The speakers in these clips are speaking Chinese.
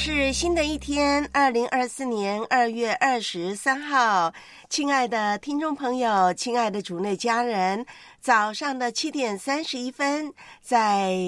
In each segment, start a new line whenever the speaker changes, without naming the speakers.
是新的一天，二零二四年二月二十三号，亲爱的听众朋友，亲爱的主内家人，早上的七点三十一分，在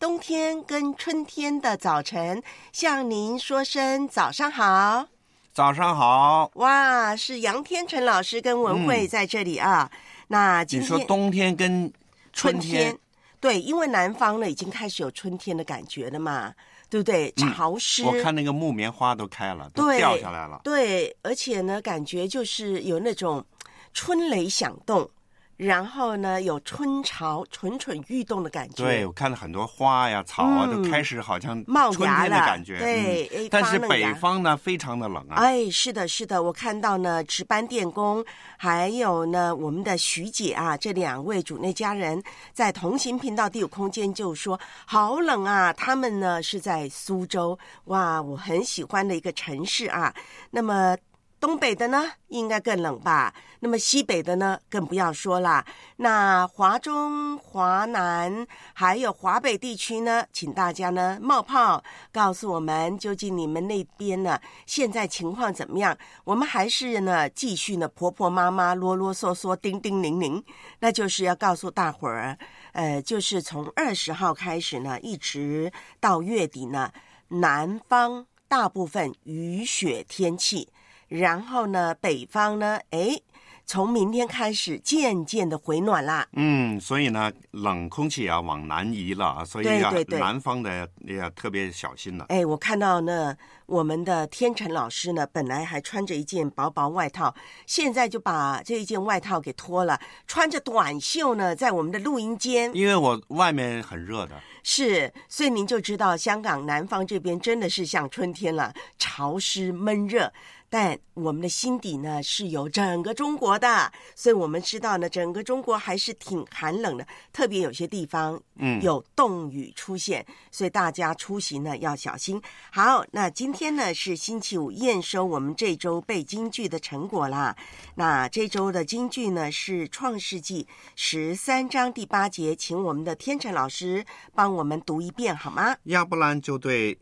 冬天跟春天的早晨，向您说声早上好。
早上好。
哇，是杨天成老师跟文慧
嗯
在这里啊。那今
你说冬天跟
春
天，
对，因为南方呢已经开始有春天的感觉了嘛，对不对？潮湿，
嗯我看那个木棉花都开了，都掉下来了。
对，而且呢，感觉就是有那种春雷响动，然后呢，有春潮蠢蠢欲动的感觉。
对，我看到很多花呀、草啊，
嗯
都开始好像
冒芽
的感觉。
对
但是北方呢，非常的冷啊。
哎，是的，是的，我看到呢，值班电工，还有呢，我们的徐姐啊，这两位主内家人在同行频道第五空间就说好冷啊，他们呢是在苏州，哇，我很喜欢的一个城市啊。那么东北的呢，应该更冷吧？那么西北的呢，更不要说啦。那华中、华南还有华北地区呢，请大家呢冒泡告诉我们，究竟你们那边呢现在情况怎么样？我们还是呢继续呢婆婆妈妈啰啰嗦嗦、叮叮咛咛，那就是要告诉大伙儿，呃，就是从二十号开始呢，一直到月底呢，南方大部分雨雪天气。然后呢，北方呢，哎，从明天开始渐渐的回暖啦。
嗯，所以呢，冷空气也要往南移了啊，所以要
对对对
南方的也要特别小心了。
哎，我看到呢，我们的天成老师呢，本来还穿着一件薄薄外套，现在就把这一件外套给脱了，穿着短袖呢，在我们的录音间。
因为我外面很热的，
是，所以您就知道香港南方这边真的是像春天了，潮湿闷热。但我们的心底呢是有整个中国的，所以我们知道呢，整个中国还是挺寒冷的，特别有些地方
嗯
有冻雨出现，所以大家出行呢要小心。好，那今天呢是星期五，验收我们这周背京剧的成果啦。那这周的京剧呢是《创世纪》十三章第八节，请我们的天成老师帮我们读一遍好吗？
亚伯兰就对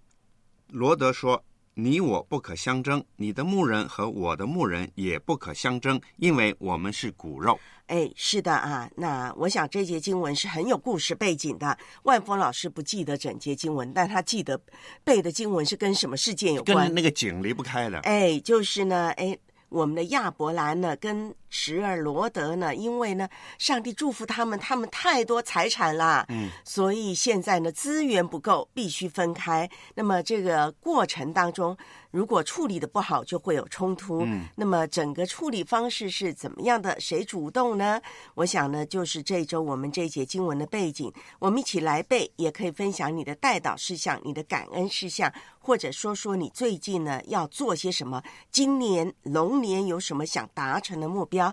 罗德说：“你我不可相争，你的牧人和我的牧人也不可相争，因为我们是骨肉。
哎，是的啊，那我想这节经文是很有故事背景的。万峰老师不记得整节经文，但他记得背的经文是跟什么事件有关
跟？那个井离不开的。
哎，就是呢，哎，我们的亚伯兰呢，跟时而罗德呢，因为呢，上帝祝福他们，他们太多财产啦，
嗯，
所以现在呢，资源不够，必须分开。那么这个过程当中，如果处理的不好，就会有冲突。
嗯，
那么整个处理方式是怎么样的？谁主动呢？我想呢，就是这周我们这节经文的背景，我们一起来背，也可以分享你的代导事项、你的感恩事项，或者说说你最近呢要做些什么，今年龙年有什么想达成的目标。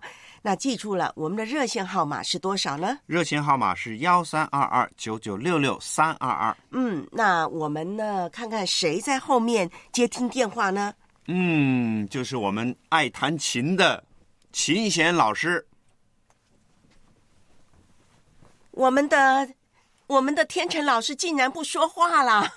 那记住了，我们的热线号码是多少呢？
热线号码是幺三二二九九六六三二二。
嗯，那我们呢，看看谁在后面接听电话呢？
嗯，就是我们爱弹琴的琴弦老师。
我们的我们的天成老师竟然不说话啦！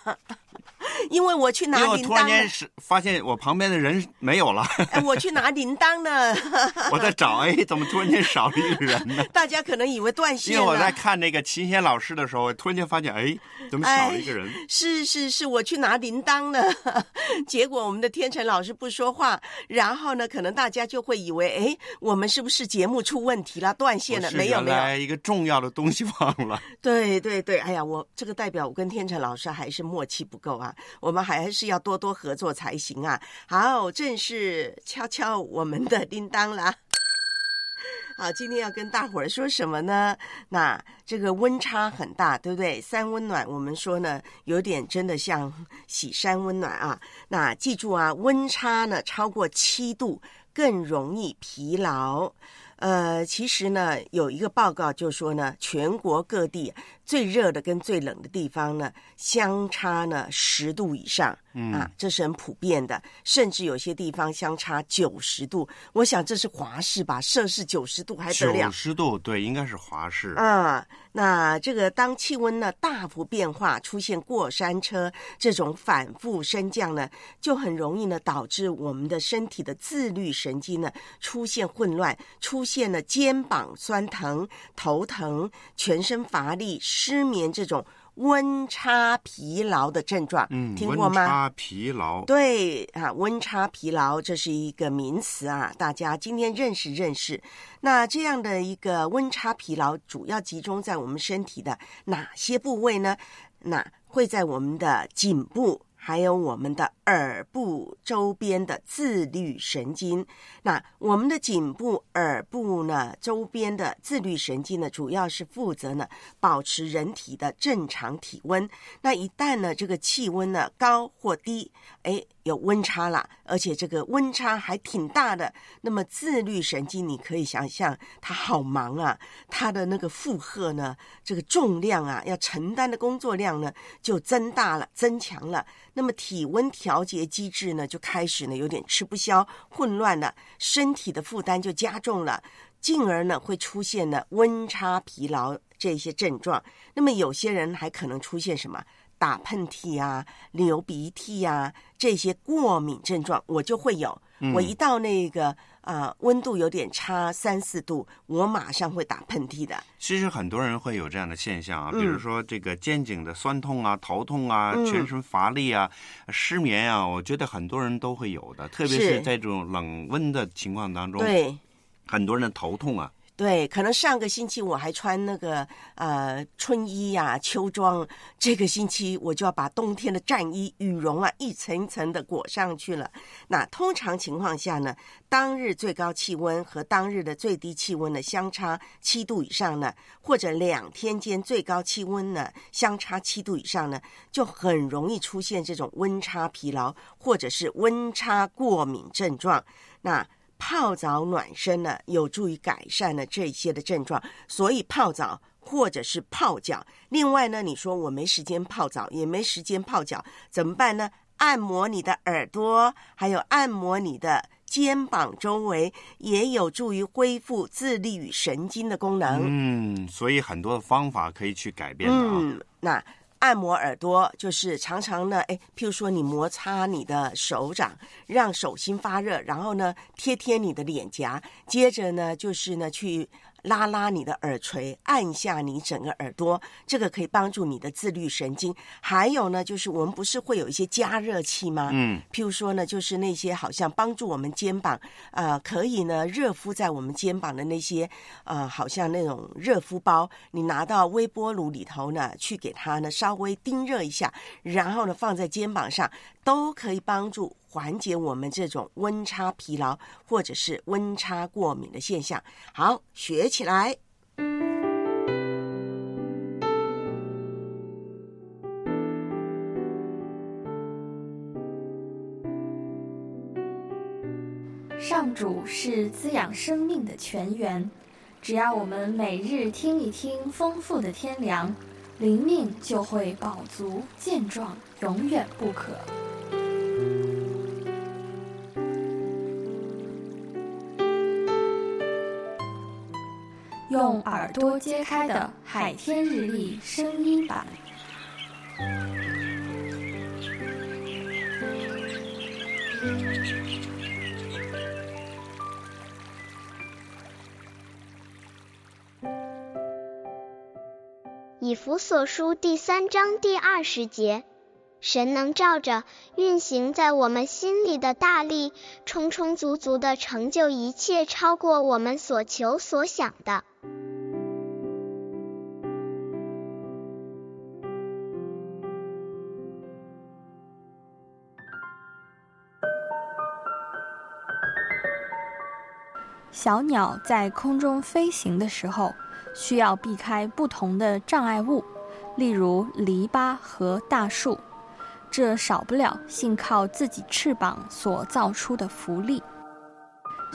因为我去拿
因为我
铃铛
突然间，是发现我旁边的人没有了，
哎我去拿铃铛呢，
我在找，哎，怎么突然间少了一个人呢？
大家可能以为断线了。
因为我在看那个秦贤老师的时候，突然间发现，哎，怎么少了一个人？
是是是，我去拿铃铛了，结果我们的天成老师不说话，然后呢，可能大家就会以为，哎，我们是不是节目出问题了，断线了？没有没有，
一个重要的东西忘了。
对对对，哎呀，我这个代表我跟天成老师还是默契不够我们还是要多多合作才行啊。好，正式敲敲我们的叮当啦。好，今天要跟大伙儿说什么呢？那这个温差很大，对不对？三温暖，我们说呢，有点真的像喜山温暖啊。那记住啊，温差呢超过七度更容易疲劳。呃，其实呢，有一个报告就说呢，全国各地最热的跟最冷的地方呢，相差呢十度以上，
嗯
啊，这是很普遍的，甚至有些地方相差九十度。我想这是华氏吧，摄氏九十度还得
九？十度，对，应该是华氏。
啊，那这个当气温呢大幅变化，出现过山车这种反复升降呢，就很容易呢导致我们的身体的自律神经呢出现混乱，出现了肩膀酸疼、头疼、全身乏力、失眠这种温差疲劳的症状。
嗯，
听过吗？
温差疲劳。
对啊，温差疲劳这是一个名词啊，大家今天认识认识。那这样的一个温差疲劳，主要集中在我们身体的哪些部位呢？那会在我们的颈部。还有我们的耳部周边的自律神经，那我们的颈部、耳部呢周边的自律神经呢，主要是负责呢保持人体的正常体温。那一旦呢这个气温呢高或低，哎，有温差了，而且这个温差还挺大的，那么自律神经你可以想象它好忙啊，它的那个负荷呢，这个重量啊，要承担的工作量呢就增大了、增强了。那么体温调调节机制呢，就开始呢有点吃不消、混乱了，身体的负担就加重了，进而呢会出现呢温差疲劳这些症状。那么有些人还可能出现什么？打喷嚏啊、流鼻涕啊这些过敏症状，我就会有。我一到那个啊、呃温度有点差三四度，我马上会打喷嚏的。
其实很多人会有这样的现象啊，
嗯
比如说这个肩颈的酸痛啊、头痛啊、
嗯
全身乏力啊、失眠啊，我觉得很多人都会有的，特别
是
是在这种冷温的情况当中，
对。
很多人的头痛啊，
对，可能上个星期我还穿那个呃春衣呀、秋装，这个星期我就要把冬天的战衣、羽绒啊一层一层的裹上去了。那通常情况下呢，当日最高气温和当日的最低气温呢相差七度以上呢，或者两天间最高气温呢相差七度以上呢，就很容易出现这种温差疲劳或者是温差过敏症状。那泡澡暖身呢，有助于改善呢这些的症状，所以泡澡或者是泡脚。另外呢，你说我没时间泡澡，也没时间泡脚，怎么办呢？按摩你的耳朵，还有按摩你的肩膀周围，也有助于恢复自律与神经的功能。
嗯，所以很多的方法可以去改变的啊。
嗯，那按摩耳朵就是常常呢，哎，譬如说你摩擦你的手掌，让手心发热，然后呢贴贴你的脸颊，接着呢就是呢去。拉拉你的耳垂，按下你整个耳朵，这个可以帮助你的自律神经。还有呢，就是我们不是会有一些加热器吗？
嗯，
譬如说呢，就是那些好像帮助我们肩膀，呃，可以呢热敷在我们肩膀的那些，呃，好像那种热敷包，你拿到微波炉里头呢，去给它呢稍微叮热一下，然后呢放在肩膀上，都可以帮助缓解我们这种温差疲劳或者是温差过敏的现象。好，学起来。
上主是滋养生命的泉源，只要我们每日听一听丰富的天粮，灵命就会饱足健壮，永远不可。用耳朵揭开的海天日历声音版。
以弗所书第三章第二十节，神能照着运行在我们心里的大力，充充足足的成就一切，超过我们所求所想的。
小鸟在空中飞行的时候，需要避开不同的障碍物，例如篱笆和大树。这少不了信靠自己翅膀所造出的浮力。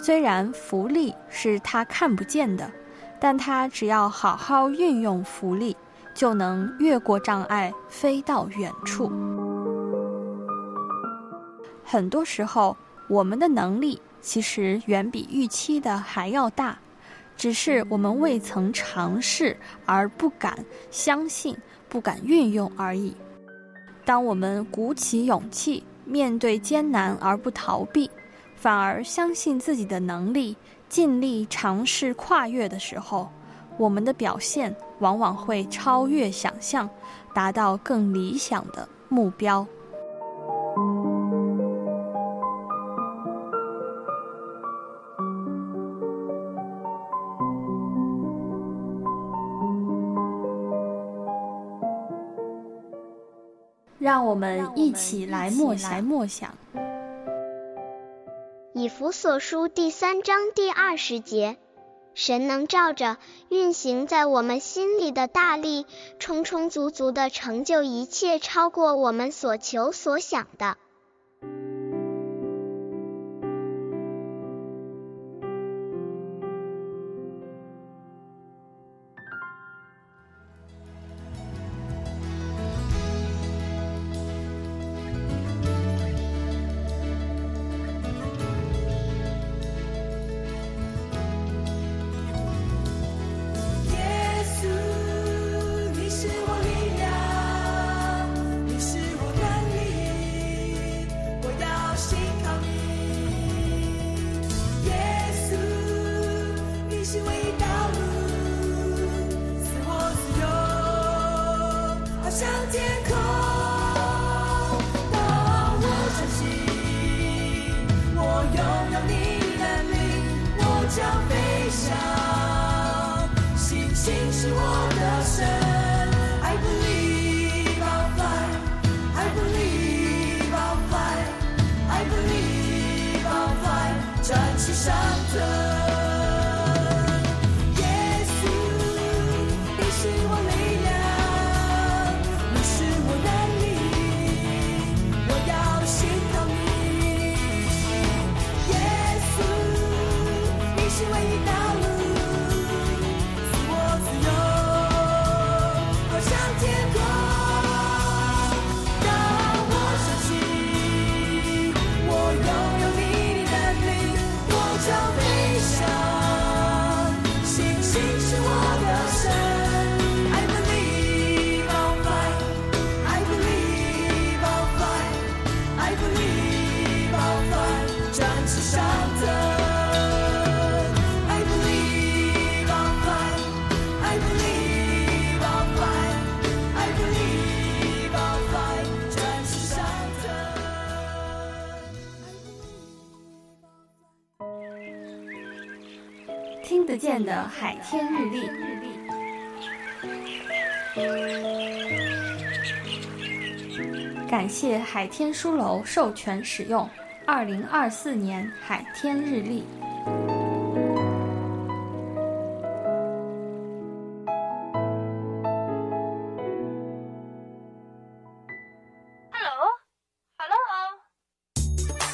虽然浮力是它看不见的，但它只要好好运用浮力，就能越过障碍，飞到远处。很多时候，我们的能力其实远比预期的还要大，只是我们未曾尝试而不敢相信、不敢运用而已。当我们鼓起勇气面对艰难而不逃避，反而相信自己的能力，尽力尝试跨越的时候，我们的表现往往会超越想象，达到更理想的目标。我们一起来默想默想。
以弗所书第三章第二十节，神能照着运行在我们心里的大力，充充足足的成就一切，超过我们所求所想的。
天
日历。感谢海天书楼授权使用二零二四年海天日历。
Hello，Hello，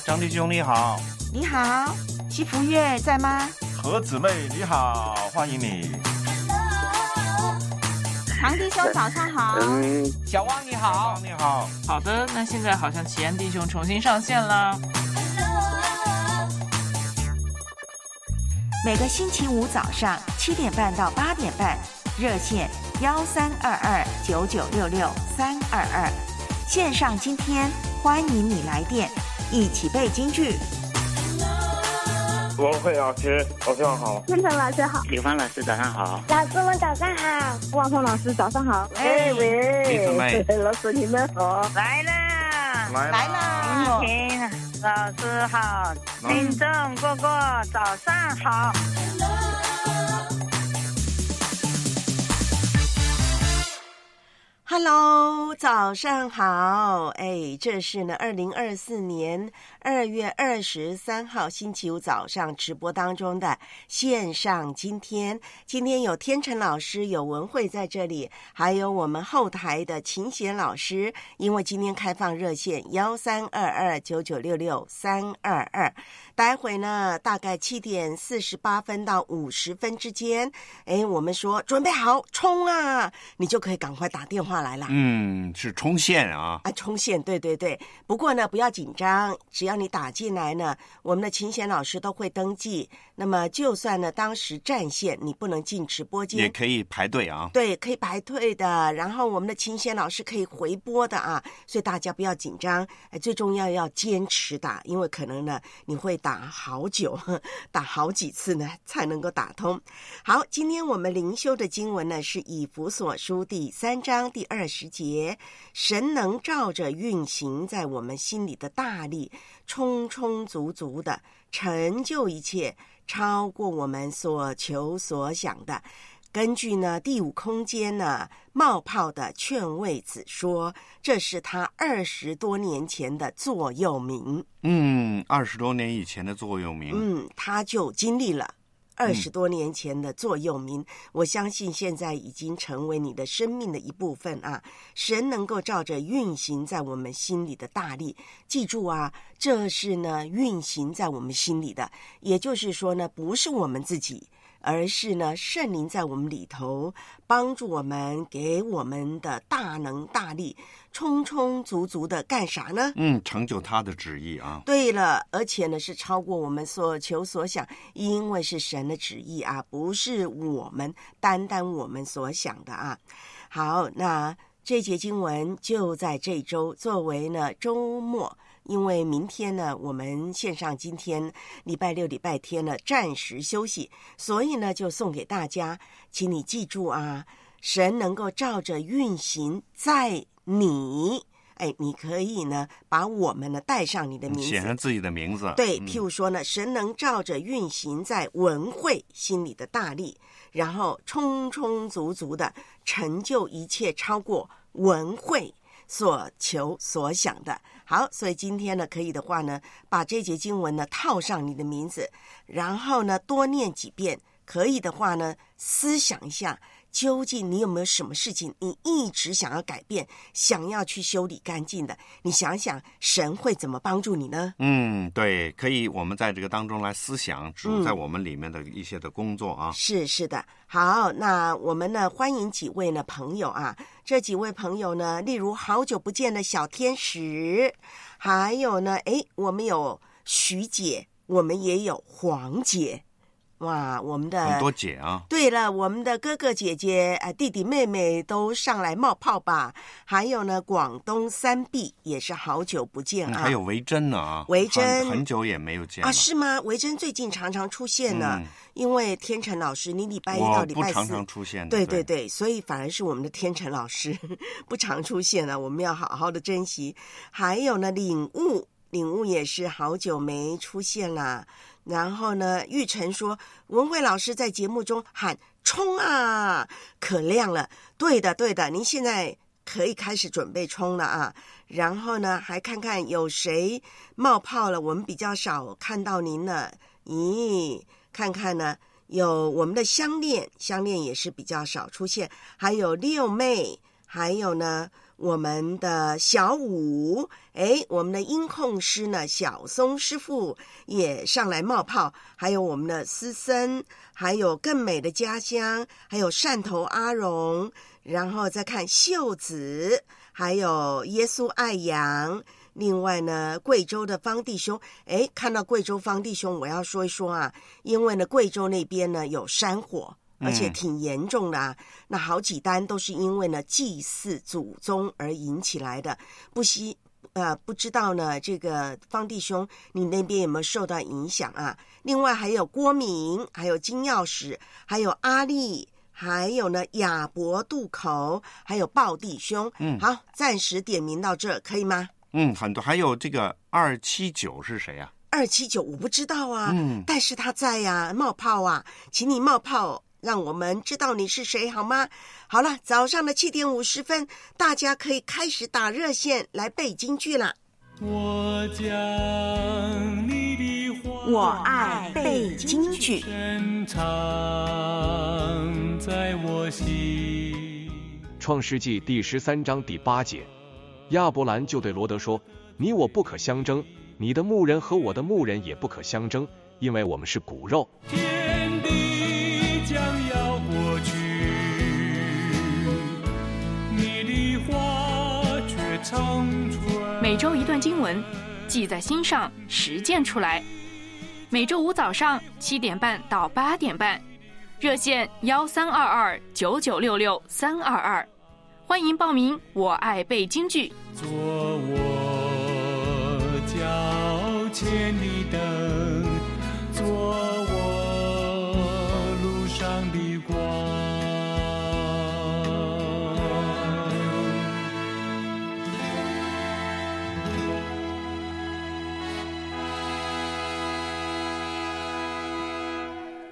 张弟兄你好，
你好，西福月在吗？
何姊妹你好，欢迎你。
唐弟兄早上好。
嗯，小汪你好，
你好。
好的，那现在好像奇安弟兄重新上线了。
每个星期五早上七点半到八点半，热线幺三二二九九六六三二二，线上今天欢迎你来电，
一起背京剧。
文慧老师，早上好。
天成 老师好，
刘芳老师早上好，
老师们早上好，汪峰老师早上好。
哎
喂，
李子妹
老师你们好，
来了，
来
来了，
听老师好，听众哥哥早上好。
Hello，早上好！哎，这是呢，二零二四年二月二十三号星期五早上直播当中的线上。今天，今天有天成老师，有文慧在这里，还有我们后台的秦贤老师。因为今天开放热线幺三二二九九六六三二二，待会呢，大概七点四十八分到五十分之间，哎，我们说准备好冲啊，你就可以赶快打电话来了。
嗯，是冲线啊。
啊，冲线，对对对。不过呢，不要紧张，只要你打进来呢，我们的琴弦老师都会登记。那么，就算呢当时占线，你不能进直播间也，
可以排队啊。
对，可以排队的。然后我们的琴弦老师可以回播的啊，所以大家不要紧张。哎，最重要要坚持打，因为可能呢你会打好久，打好几次呢才能够打通。好，今天我们灵修的经文呢是以弗所书第三章第二十节，神能照着运行在我们心里的大力，充充足足的成就一切，超过我们所求所想的。根据呢第五空间呢冒泡的劝慰子说，这是他二十多年前的座右铭。
嗯，二十多年以前的座右铭。
嗯，他就经历了二十多年前的座右铭，我相信现在已经成为你的生命的一部分啊。神能够照着运行在我们心里的大力，记住啊，这是呢运行在我们心里的，也就是说呢，不是我们自己。而是呢，圣灵在我们里头帮助我们，给我们的大能大力，充充足足的干啥呢？
嗯，成就他的旨意啊。
对了，而且呢是超过我们所求所想，因为是神的旨意啊，不是我们单单我们所想的啊。好，那这节经文就在这周作为呢周末。因为明天呢，我们线上今天礼拜六、礼拜天呢暂时休息，所以呢就送给大家，请你记住啊，神能够照着运行在你，哎，你可以呢把我们呢带上你的名字，
写上自己的名字。
对，
嗯
譬如说呢，神能照着运行在文慧心里的大力，然后充充足足的成就一切，超过文慧所求所想的。好，所以今天呢，可以的话呢，把这节经文呢套上你的名字，然后呢多念几遍。可以的话呢，思想一下，究竟你有没有什么事情你一直想要改变，想要去修理干净的？你想想，神会怎么帮助你呢？
嗯，对，可以，我们在这个当中来思想主
嗯
在我们里面的一些的工作啊。
是是的，好，那我们呢欢迎几位呢朋友啊，这几位朋友呢，例如好久不见的小天使，还有呢，诶，我们有徐姐，我们也有黄姐，哇，我们的
很多姐啊，
对了，我们的哥哥姐姐、呃弟弟妹妹都上来冒泡吧。还有呢，广东三碧也是好久不见啊。
嗯还有维珍呢啊，
维珍
很很久也没有见了
啊，是吗？维珍最近常常出现呢，
嗯
因为天成老师，你礼拜一到
我
礼拜四
不常常出现的，
对
对
对对，所以反而是我们的天成老师不常出现了，我们要好好的珍惜。还有呢，领悟，领悟也是好久没出现啦。然后呢，玉成说，文慧老师在节目中喊“冲啊”，可亮了。对的，对的，您现在可以开始准备冲了啊。然后呢，还看看有谁冒泡了，我们比较少看到您呢。咦，看看呢。有我们的香恋，香恋也是比较少出现，还有六妹，还有呢我们的小五，哎，我们的音控师呢小松师傅也上来冒泡，还有我们的思森，还有更美的家乡，还有汕头阿荣，然后再看秀子，还有耶稣爱羊。另外呢，贵州的方弟兄，哎，看到贵州方弟兄，我要说一说啊，因为呢，贵州那边呢有山火，而且
嗯
挺严重的啊。那好几单都是因为呢祭祀祖宗而引起来的，不惜呃，不知道呢，这个方弟兄，你那边有没有受到影响啊？另外还有郭敏，还有金钥匙，还有阿丽，还有呢亚伯渡口，还有鲍弟兄。
嗯
好，暂时点名到这，可以吗？
嗯，很多，还有这个二七九是谁呀、
二七九我不知道啊，
嗯
但是他在呀、冒泡啊，请你冒泡，让我们知道你是谁好吗？好了，早上的七点五十分，大家可以开始打热线来背京剧了。
我将你的话
我爱背京剧。
深藏在我心。
创世纪第十三章第八节，亚伯兰就对罗德说：“你我不可相争，你的牧人和我的牧人也不可相争，因为我们是骨肉。
天
每周一段经文，记在心上，实践出来。每周五早上七点半到八点半，热线幺三二二九九六六三二二，欢迎报名。我爱背京剧。
做我脚前的灯，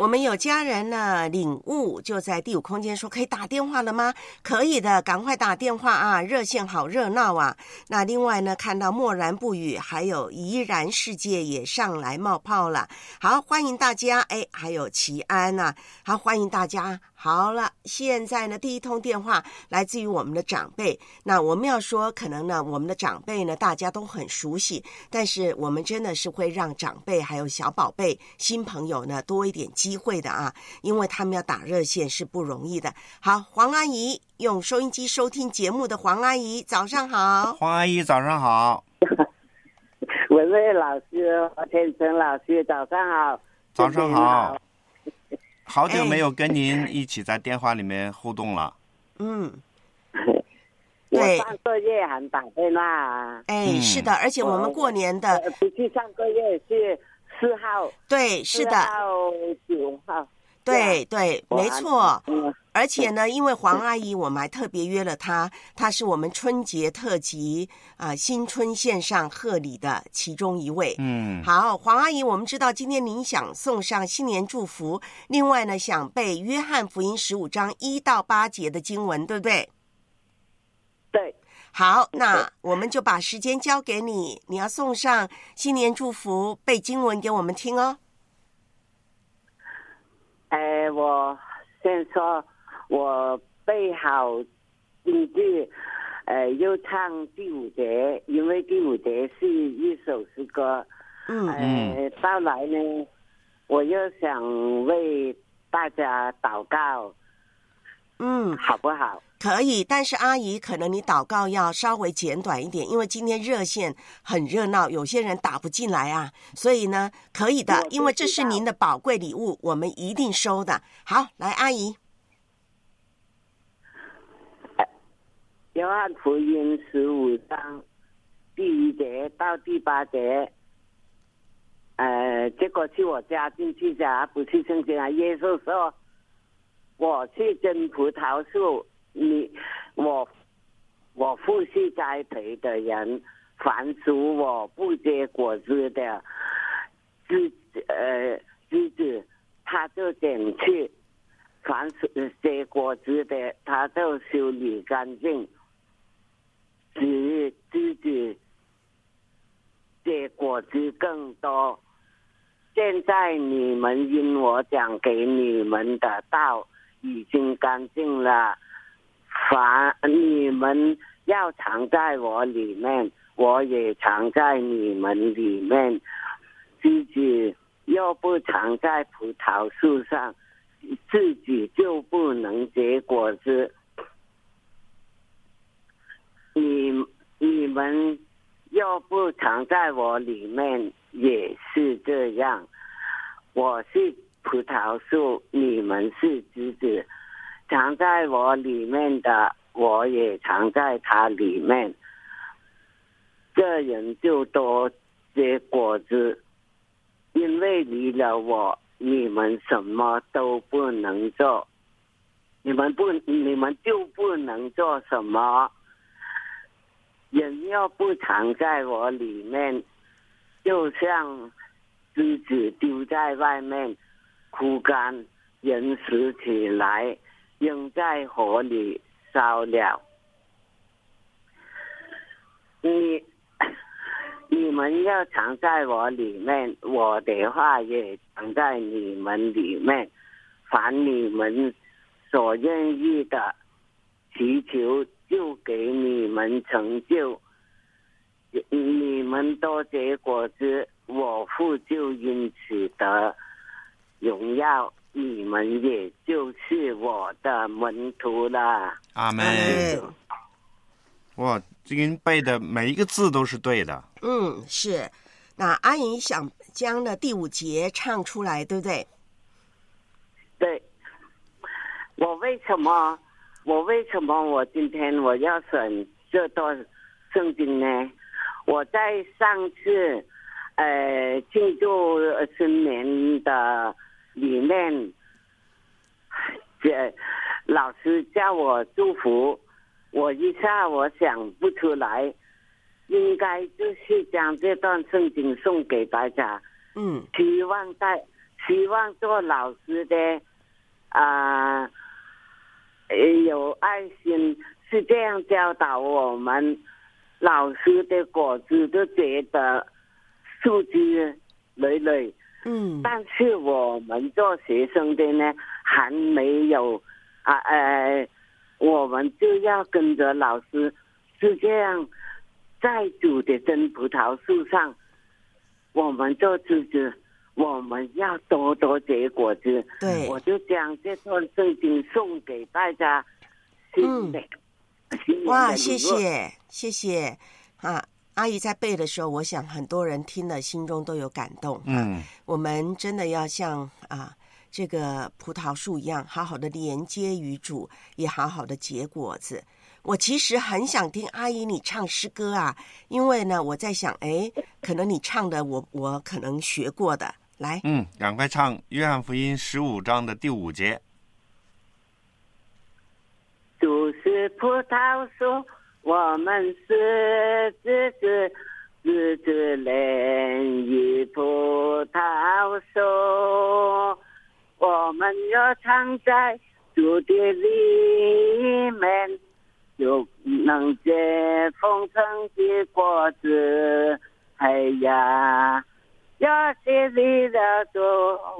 我
们有家人呢领悟，就在第五空间说可以打电话了吗？可以的，赶快打电话啊！热线好热闹啊！那另外呢，看到默然不语，还有怡然世界也上来冒泡了。好，欢迎大家！哎，还有齐安呐、好，欢迎大家。好了，现在呢，第一通电话来自于我们的长辈。那我们要说，可能呢，我们的长辈呢，大家都很熟悉，但是我们真的是会让长辈还有小宝贝、新朋友呢多一点机会的啊，因为他们要打热线是不容易的。好，黄阿姨用收音机收听节目的黄阿姨，早上好。
黄阿姨早上好，
文蔚老师、何天成老师，早上好。
早上好，好久
哎
没有跟您一起在电话里面互动了。
嗯，
我
对
上个月还打电话啊。
哎，是的，而且我们过年的
呃不是上个月是四号。
对，是的
到九号。
对对，没错
嗯。
而且呢，因为黄阿姨，我们还特别约了她，她是我们春节特辑啊、新春线上贺礼的其中一位。
嗯，
好，黄阿姨，我们知道今天您想送上新年祝福，另外呢，想背约翰福音十五章一到八节的经文，对不对？
对。
好，那我们就把时间交给你，你要送上新年祝福，背经文给我们听哦。
哎，我先说，我背好京剧，呃，又唱第五节，因为第五节是一首诗歌。
嗯
呃，到来呢，我又想为大家祷告，
嗯，
好不好？
可以，但是阿姨，可能你祷告要稍微简短一点，因为今天热线很热闹，有些人打不进来啊，所以呢，可以的，因为这是您的宝贵礼物，我们一定收的。好，来，阿姨，
约翰福音十五章第一节到第八节，呃，这个是我加进去的，不是圣经啊。耶稣说：“我去真葡萄树，你我我父是栽培的人，凡属我不结果子的枝呃枝子，他就剪去；凡属结果子的，他就修理干净。”使自己结果子更多。现在你们因我讲给你们的道已经干净了，凡你们要藏在我里面，我也藏在你们里面。自己又不藏在葡萄树上，自己就不能结果子。你你们又不藏在我里面，也是这样。我是葡萄树，你们是枝子，藏在我里面的，我也藏在它里面。这人就多结果子，因为离了我，你们什么都不能做，你们不，你们就不能做什么。人要不藏在我里面，就像枝子丢在外面，枯干，人拾起来，扔在火里烧了。你 你们要藏在我里面，我的话也藏在你们里面。凡你们所愿意的，祈求就给你们成就。你们多结果子，我父就因此得荣耀。你们也就是我的门徒了。
阿门。哇，这个背的每一个字都是对的。
嗯，是。那阿姨想将的第五节唱出来，对不对？
对。我为什么？我为什么我今天我要选这段圣经呢？我在上次呃庆祝新年的里面，这老师叫我祝福，我一下我想不出来，应该就是将这段圣经送给大家。
嗯，
希望在希望做老师的啊、呃有爱心，是这样教导我们。老师的果子都觉得树枝累累，
嗯，
但是我们做学生的呢，还没有啊呃，我们就要跟着老师，是这样，在主的真葡萄树上，我们做枝子，我们要多多结果子。
对，
我就将这段圣经送给大家，新的。
哇，谢谢谢谢啊！阿姨在背的时候，我想很多人听了心中都有感动。
嗯，
我们真的要像啊这个葡萄树一样，好好的连接于主，也好好的结果子。我其实很想听阿姨你唱诗歌啊，因为呢，我在想，哎，可能你唱的我我可能学过的，来，
嗯，赶快唱《约翰福音》十五章的第五节。
主是葡萄树，我们是枝子，枝子连于葡萄树。我们要藏在主的里面，就能结丰盛的果子。哎呀，要是离了主，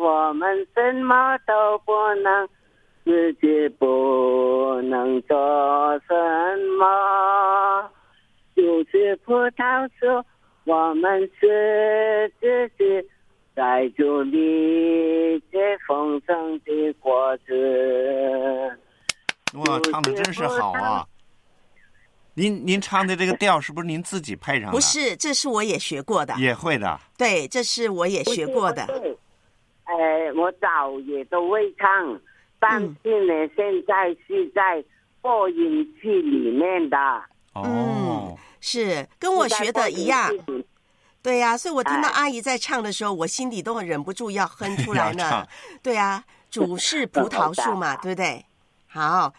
我们什么都不能。自己不能做什么，就是葡萄树，我们是自己在主里结丰盛的果子。
哇，唱的真是好啊！您您唱的这个调是不是您自己配上的？
不是，这是我也学过的，
也会的。
对，这是我也学过的。
哎，我早也都会唱。但是呢，现在是在播音器里面的。
哦，
是跟我学的一样。对呀、所以我听到阿姨在唱的时候，我心里都忍不住要哼出来呢。对呀、主是葡萄树嘛，对不对？好，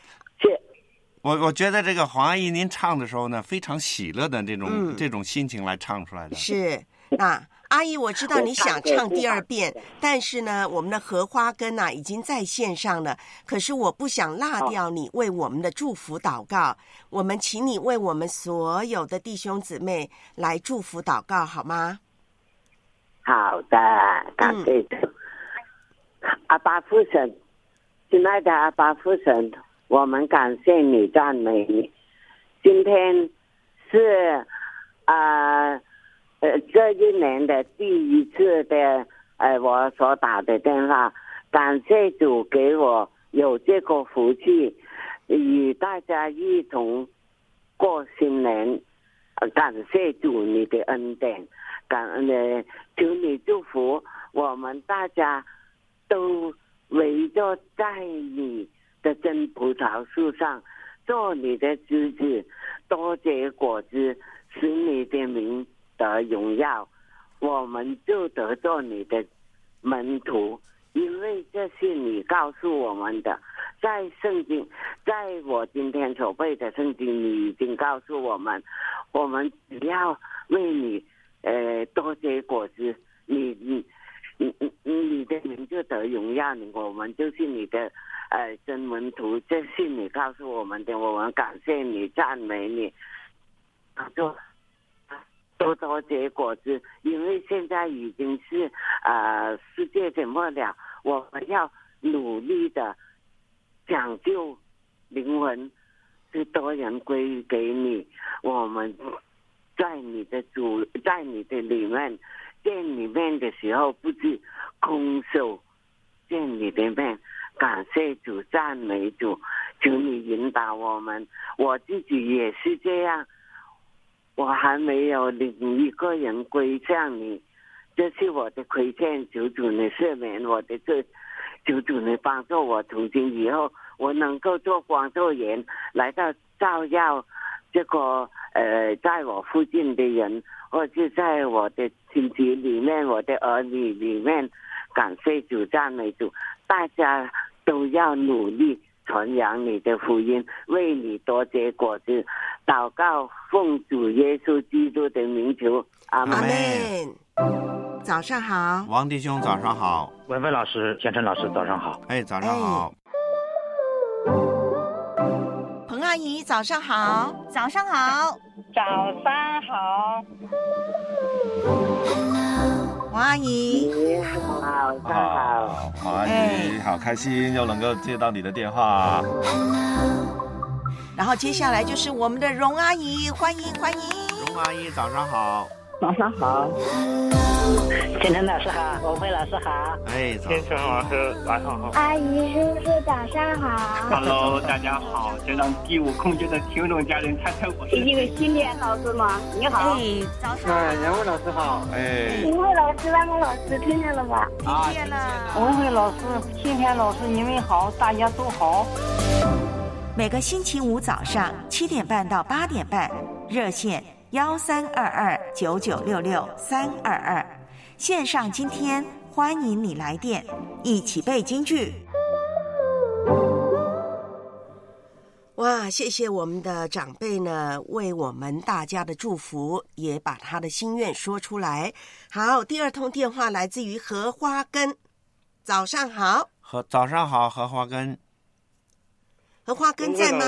我我觉得这个黄阿姨您唱的时候呢，非常喜乐的这种、
嗯
这种心情来唱出来的。
是那阿姨，我知道你想唱第二遍，但是呢，我们的荷花根呐、已经在线上了。可是我不想落掉你为我们的祝福祷告，我们请你为我们所有的弟兄姊妹来祝福祷告，好吗？
好的，感谢主。阿爸父神，亲爱的阿爸父神，我们感谢你，赞美你。今天是啊。呃呃，这一年的第一次的呃，我所打的电话，感谢主给我有这个福气，与大家一同过新年。感谢主你的恩典，感恩的，求你祝福我们大家都围着在你的真葡萄树上，做你的枝子，多结果子。使你的名得荣耀，我们就得做你的门徒，因为这是你告诉我们的，在圣经，在我今天所背的圣经，你已经告诉我们，我们只要为你呃多结果子，你你你你你的名就得荣耀，我们就是你的呃真门徒，这是你告诉我们的，我们感谢你，赞美你，啊，就多多结果子，因为现在已经是呃世界的末了，我们要努力的讲究灵魂，是多人归给你，我们在你的主，在你的里面见里面的时候，不是空手见你的面，感谢主，赞美主，求你引导我们。我自己也是这样，我还没有领一个人归向你，这是我的亏欠，求主你赦免我的罪，求主你帮助我，从今以后我能够做光做人，来到照耀这个呃，在我附近的人，或者在我的亲戚里面、我的儿女里面，感谢主、赞美主，大家都要努力传扬你的福音，为你多结果子。祷告，奉主耶稣基督的名求，阿门。
早上好，
王弟兄早上好，
文文老师、建成老师早上好。
哎，早上好。
彭阿姨早上好，
早上好，
早上好，
王阿姨，
你好，早上好。
好，阿姨，好开心又能够接到你的电话。
然后接下来就是我们的荣阿姨，欢迎欢迎。
荣阿姨早上好，
早上好，
建成老师好，文慧老师好，
哎，早
建成老师晚上好。
阿姨叔叔早上好。
Hello，大家好，先让第五空间的听众家人猜猜我是
一位新年老师吗？你好，
哎，早上
哎，杨文老师好。
哎，
文慧老师、万梦老师听见了吧？
听见了。
文慧老师、天天老师，你们好，大家都好。
每个星期五早上七点半到八点半，热线幺三二二九九六六三二二，线上今天欢迎你来电，一起背京剧。
哇，谢谢我们的长辈呢，为我们大家的祝福，也把他的心愿说出来。好，第二通电话来自于荷花根，早上好，
和早上好，荷花根。
荷花根在吗？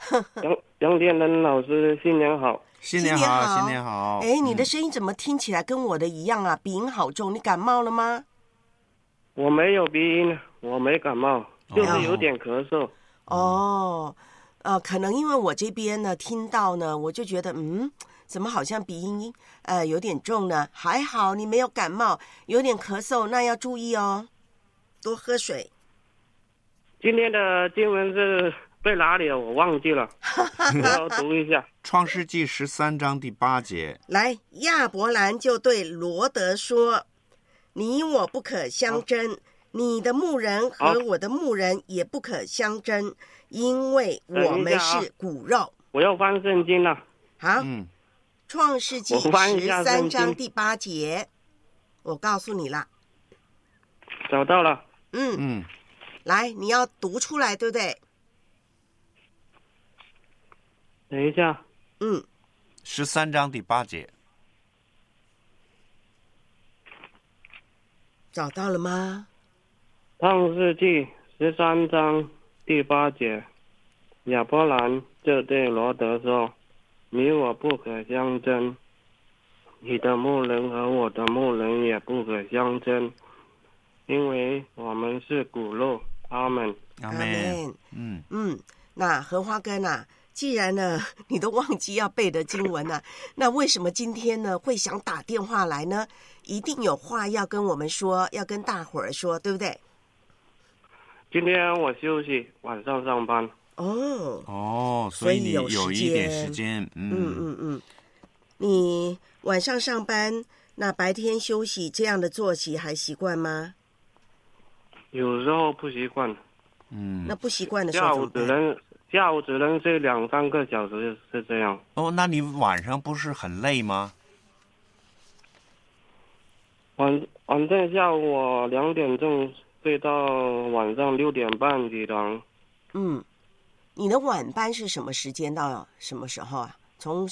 杨杨天仁老师，新年好。
新年好，新年好。
哎，你的声音怎么听起来跟我的一样啊？鼻音好重，你感冒了吗？
我没有鼻音，我没感冒，就是有点咳嗽。
哦，呃，可能因为我这边呢听到呢，我就觉得嗯，怎么好像鼻音呃有点重呢？还好你没有感冒，有点咳嗽，那要注意哦，多喝水。
今天的经文是背哪里啊？我忘记了，我要读一下。
创世纪十三章第八节，
来，亚伯兰就对罗德说：“你我不可相争，你的牧人和我的牧人也不可相争，因为我们是骨肉。
我要翻圣经了。
好，
嗯，
创世纪
我翻一
十三章第八节，我告诉你了。
找到了。
嗯，
嗯，
来，你要读出来，对不对？
等一下，
嗯，
十三章第八节，
找到了吗？
创世纪十三章第八节，亚伯兰就对罗德说：“你我不可相争，你的牧人和我的牧人也不可相争，因为我们是骨肉。”阿门。
阿
门。
嗯
嗯，那荷花根啊，既然呢 你都忘记要背的经文了、那为什么今天呢会想打电话来呢？一定有话要跟我们说，要跟大伙儿说，对不对？
今天我休息，晚上上班。
哦，
哦，所以你
有
有一点
时
时间，
嗯
嗯
嗯嗯，你晚上上班，那白天休息，这样的作息还习惯吗？
有时候不习惯，
嗯
那不习惯的时候下？
午只能下午只能睡两三个小时，是这样。
哦，那你晚上不是很累吗？
晚晚正下午我两点钟睡到晚上六点半起床。
嗯，你的晚班是什么时间到什么时候啊？从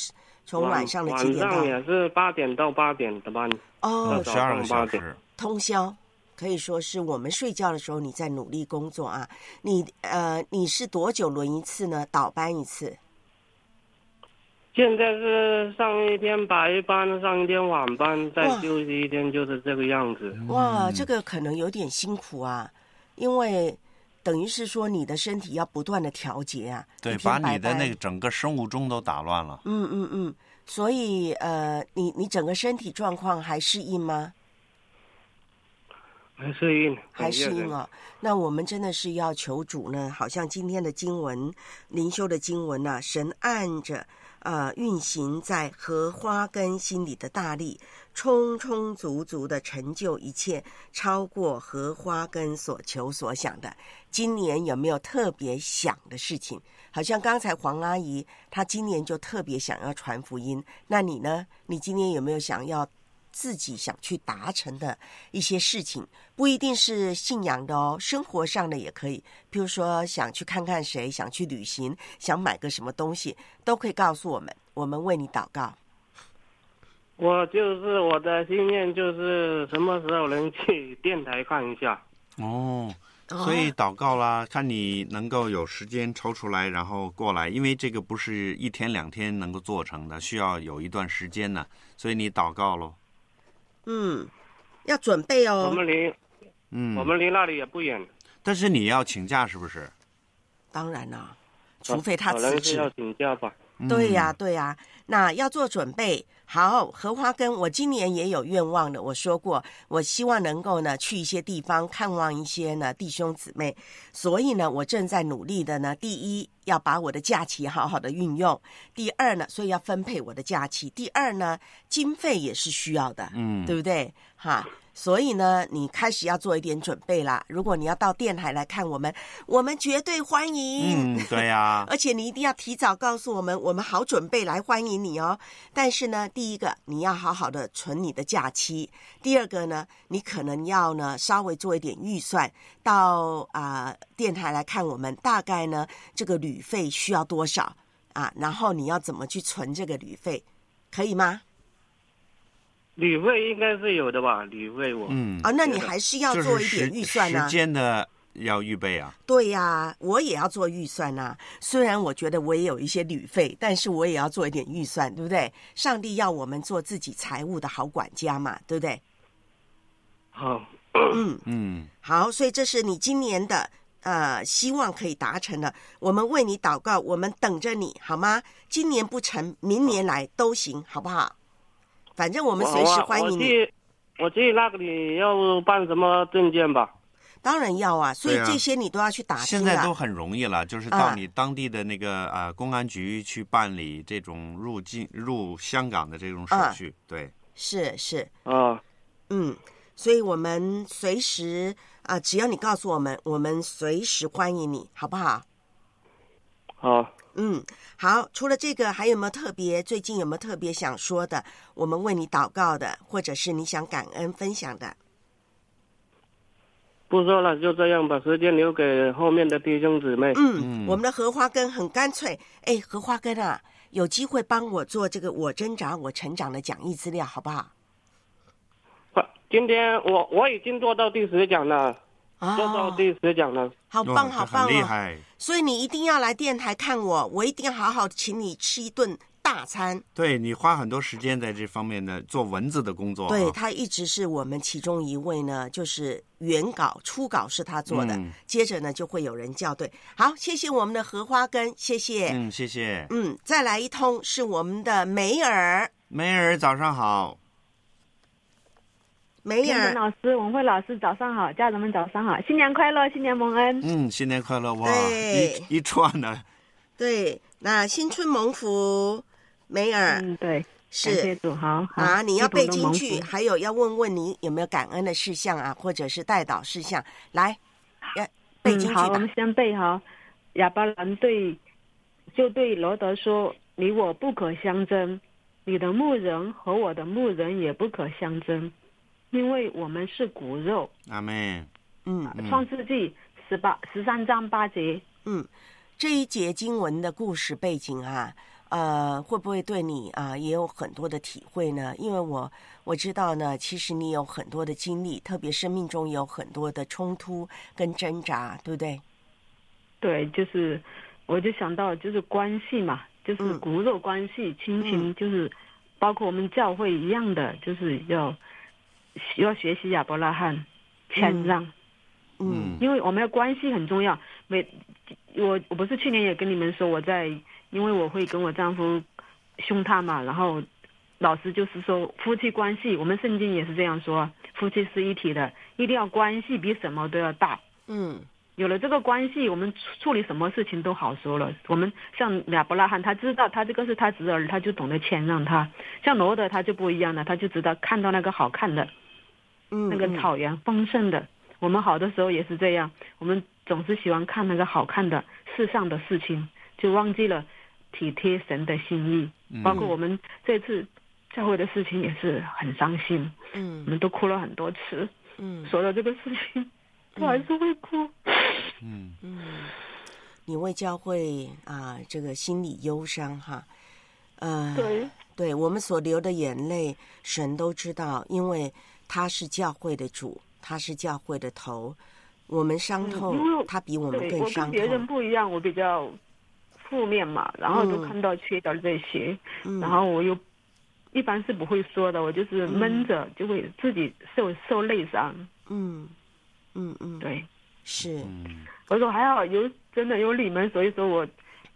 从晚上的几点到
晚上？也是八点到八点的班。
哦
十二个小时。
通宵可以说是我们睡觉的时候你在努力工作啊。你呃，你是多久轮一次呢？倒班一次？
现在是上一天白班，上一天晚班，再休息一天，就是这个样子。
哇，这个可能有点辛苦啊，因为等于是说你的身体要不断的调节啊。
对，把你的那个整个生物钟都打乱了。
嗯嗯嗯，所以呃，你你整个身体状况还适应吗？
还适应，
还适应哦。那我们真的是要求主呢，好像今天的经文灵修的经文呢、神按着呃运行在荷花根心里的大力，充充足足的成就一切，超过荷花根所求所想的。今年有没有特别想的事情？好像刚才黄阿姨她今年就特别想要传福音，那你呢？你今年有没有想要？自己想去达成的一些事情，不一定是信仰的哦，生活上的也可以。比如说，想去看看谁，想去旅行，想买个什么东西，都可以告诉我们，我们为你祷告。
我就是我的心愿，就是什么时候能去电台看一下。
哦，所以祷告啦，看你能够有时间抽出来，然后过来，因为这个不是一天两天能够做成的，需要有一段时间呢。所以你祷告喽。
嗯，要准备哦。
我们离，
嗯，
我们离那里也不远。
但是你要请假是不是？
当然啦、除非他辞职。
要请假吧。
对呀、对呀、那要做准备。好，荷花根，我今年也有愿望的。我说过，我希望能够呢去一些地方看望一些呢弟兄姊妹，所以呢，我正在努力的呢。第一，要把我的假期好好的运用；第二呢，所以要分配我的假期；第二呢，经费也是需要的，
嗯
对不对？哈。所以呢，你开始要做一点准备啦。如果你要到电台来看我们，我们绝对欢迎。
嗯，对呀、
而且你一定要提早告诉我们，我们好准备来欢迎你哦。但是呢，第一个你要好好的存你的假期；第二个呢，你可能要呢稍微做一点预算，到啊、电台来看我们，大概呢这个旅费需要多少啊？然后你要怎么去存这个旅费，可以吗？
旅费应该是有的吧？旅费我
嗯
啊，那你还是要做一点预算啊。
时间的要预备啊。
对呀、我也要做预算呐、虽然我觉得我也有一些旅费，但是我也要做一点预算，对不对？上帝要我们做自己财务的好管家嘛，对不对？
好，
嗯
嗯，
好，所以这是你今年的呃希望可以达成的。我们为你祷告，我们等着你好吗？今年不成，明年来都行，好不好？反正我们随时欢迎你。
我去，那里要办什么证件吧？
当然要啊，所以这些你都要去打听啊。
现在都很容易了，就是到
啊
你当地的那个呃公安局去办理这种入境入香港的这种手
啊
续。对，
是是，
啊，
嗯，所以我们随时啊、只要你告诉我们，我们随时欢迎你，好不好？
好，
嗯，好。除了这个，还有没有特别？最近有没有特别想说的？我们为你祷告的，或者是你想感恩分享的？
不说了，就这样把时间留给后面的弟兄姊妹。
嗯，我们的荷花根很干脆。哎，荷花根啊，有机会帮我做这个我挣扎我成长的讲义资料，好不好？
今天我我已经做到第十讲了，
啊
做到第十讲了。
好棒，好棒哦！
厉害。
所以你一定要来电台看我，我一定要好好请你吃一顿大餐。
对你花很多时间在这方面呢做文字的工作、啊。
对他一直是我们其中一位呢，就是原稿初稿是他做的，
嗯
接着呢就会有人校对。好，谢谢我们的荷花根，谢谢。
嗯，谢谢。
嗯，再来一通是我们的梅尔，
梅尔，早上好。
梅
天
尔
文老师、文慧老师，早上好，家人们早上好，新年快乐，新年蒙恩。
嗯，新年快乐！哇，一一串的。
对，那新春蒙福，梅尔，
嗯，对，
是
感谢主，好好
啊，你要背进去，还有要问问你有没有感恩的事项啊，或者是代祷事项，来，要背进
嗯，好，我们。先背哈。哑巴兰对就对罗德说：“你我不可相争，你的牧人和我的牧人也不可相争，因为我们是骨肉。
阿妹，
嗯”
创世纪十八十三章八节。
嗯，这一节经文的故事背景啊，呃，会不会对你啊也有很多的体会呢？因为我我知道呢，其实你有很多的经历，特别生命中有很多的冲突跟挣扎，对不对？
对，就是我就想到就是关系嘛，就是骨肉关系、亲情，就是包括我们教会一样的，就是要要学习亚伯拉罕谦让。
嗯，
因为我们的关系很重要。每我我不是去年也跟你们说，我在因为我会跟我丈夫凶他嘛，然后老师就是说夫妻关系，我们圣经也是这样说，夫妻是一体的，一定要关系比什么都要大。
嗯，
有了这个关系，我们处处理什么事情都好说了。我们像亚伯拉罕，他知道他这个是他侄儿，他就懂得谦让他。像罗德他就不一样了，他就知道看到那个好看的，
嗯，
那个草原丰盛的。我们好的时候也是这样，我们总是喜欢看那个好看的世上的事情，就忘记了体贴神的心意。
嗯
包括我们这次教会的事情也是很伤心，
嗯
我们都哭了很多次。
嗯，
说到这个事情，我还是会哭。
嗯
嗯，你为教会啊这个心里忧伤哈，呃，
对，
对我们所流的眼泪，神都知道，因为他是教会的主。他是教会的头，我们伤痛，他比我们更伤痛。
我跟别人不一样，我比较负面嘛，然后就看到缺点这些，
嗯、
然后我又一般是不会说的，我就是闷着，就会自己受受内伤。
嗯嗯嗯，
对，
是。
我说还好有真的有你们，所以说我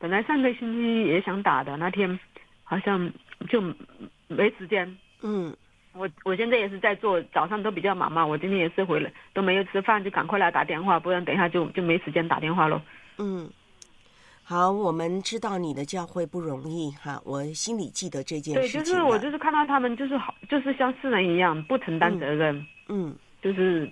本来上个星期也想打的，那天好像就没时间。
嗯。
我我现在也是在做，早上都比较忙嘛。我今天也是回来都没有吃饭，就赶快来打电话，不然等一下就就没时间打电话了。
嗯，好，我们知道你的教会不容易哈，我心里记得这件事
情。对，就是我就是看到他们就是好，就是像世人一样不承担责任，
嗯，
就是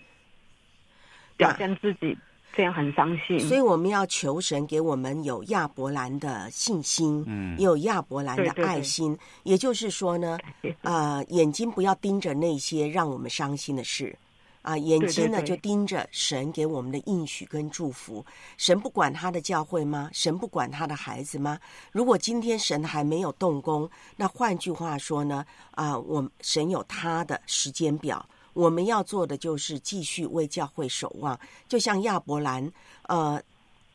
表现自己。这样很伤心，
所以我们要求神给我们有亚伯兰的信心，
嗯，也
有亚伯兰的爱心。
对对对
也就是说呢，呃，眼睛不要盯着那些让我们伤心的事，啊，眼睛呢就盯着神给我们的应许跟祝福。神不管他的教会吗？神不管他的孩子吗？如果今天神还没有动工，那换句话说呢，啊、我神有他的时间表。我们要做的就是继续为教会守望，就像亚伯兰，呃，